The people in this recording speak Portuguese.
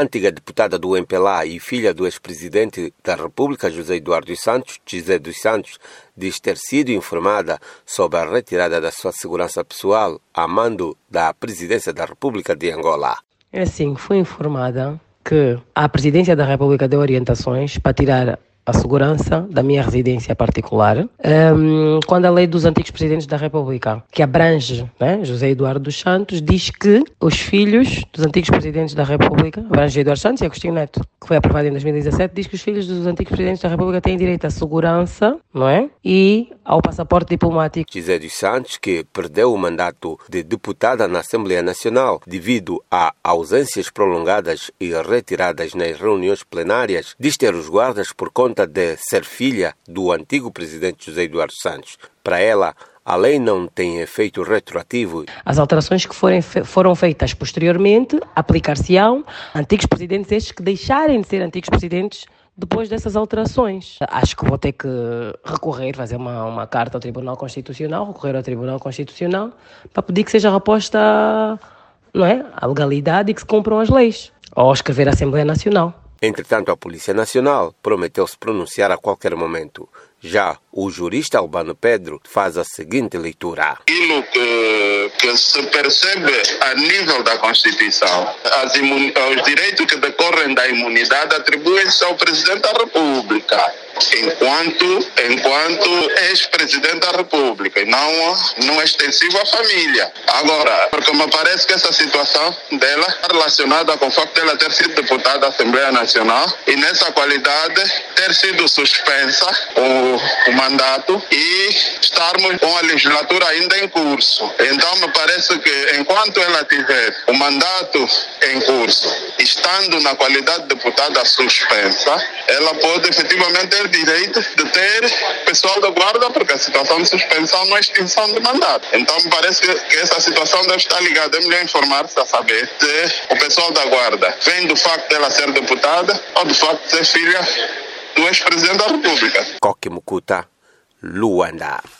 antiga deputada do MPLA e filha do ex-presidente da República, José Eduardo Santos, José dos Santos, diz ter sido informada sobre a retirada da sua segurança pessoal a mando da presidência da República de Angola. É assim, fui informada que a presidência da República deu orientações para tirar a segurança da minha residência particular, um, quando a lei dos antigos presidentes da República, que abrange né, José Eduardo dos Santos, diz que os filhos dos antigos presidentes da República, abrange Eduardo Santos e Agostinho Neto, que foi aprovado em 2017, diz que os filhos dos antigos presidentes da República têm direito à segurança, não é? E ao passaporte diplomático. José dos Santos, que perdeu o mandato de deputada na Assembleia Nacional devido a ausências prolongadas e retiradas nas reuniões plenárias, diz ter os guardas por conta conta de ser filha do antigo presidente José Eduardo Santos. Para ela, a lei não tem efeito retroativo. As alterações que forem, foram feitas posteriormente aplicar-se-ão antigos presidentes estes que deixarem de ser antigos presidentes depois dessas alterações. Acho que vou ter que recorrer, fazer uma, uma carta ao Tribunal Constitucional, recorrer ao Tribunal Constitucional para pedir que seja reposta não é, a legalidade e que se cumpram as leis. Ou escrever a Assembleia Nacional. Entretanto, a Polícia Nacional prometeu se pronunciar a qualquer momento. Já o jurista Albano Pedro faz a seguinte leitura. Aquilo que, que se percebe a nível da Constituição, os direitos que decorrem da imunidade atribuem-se ao Presidente da República enquanto, enquanto ex-presidente da República e não, não extensivo à família. Agora, porque me parece que essa situação dela está relacionada com o facto de ela ter sido deputada da Assembleia Nacional e nessa qualidade ter sido suspensa o, o mandato e estarmos com a legislatura ainda em curso. Então me parece que enquanto ela tiver o mandato em curso, estando na qualidade de deputada suspensa, ela pode efetivamente ter direito de ter pessoal da guarda, porque a situação de suspensão não é extinção de mandato. Então me parece que, essa situação deve estar ligada. É melhor informar-se a saber se o pessoal da guarda vem do facto dela ser deputada ou do facto de ser filha do ex-presidente da República. Coque Mucuta, Luanda.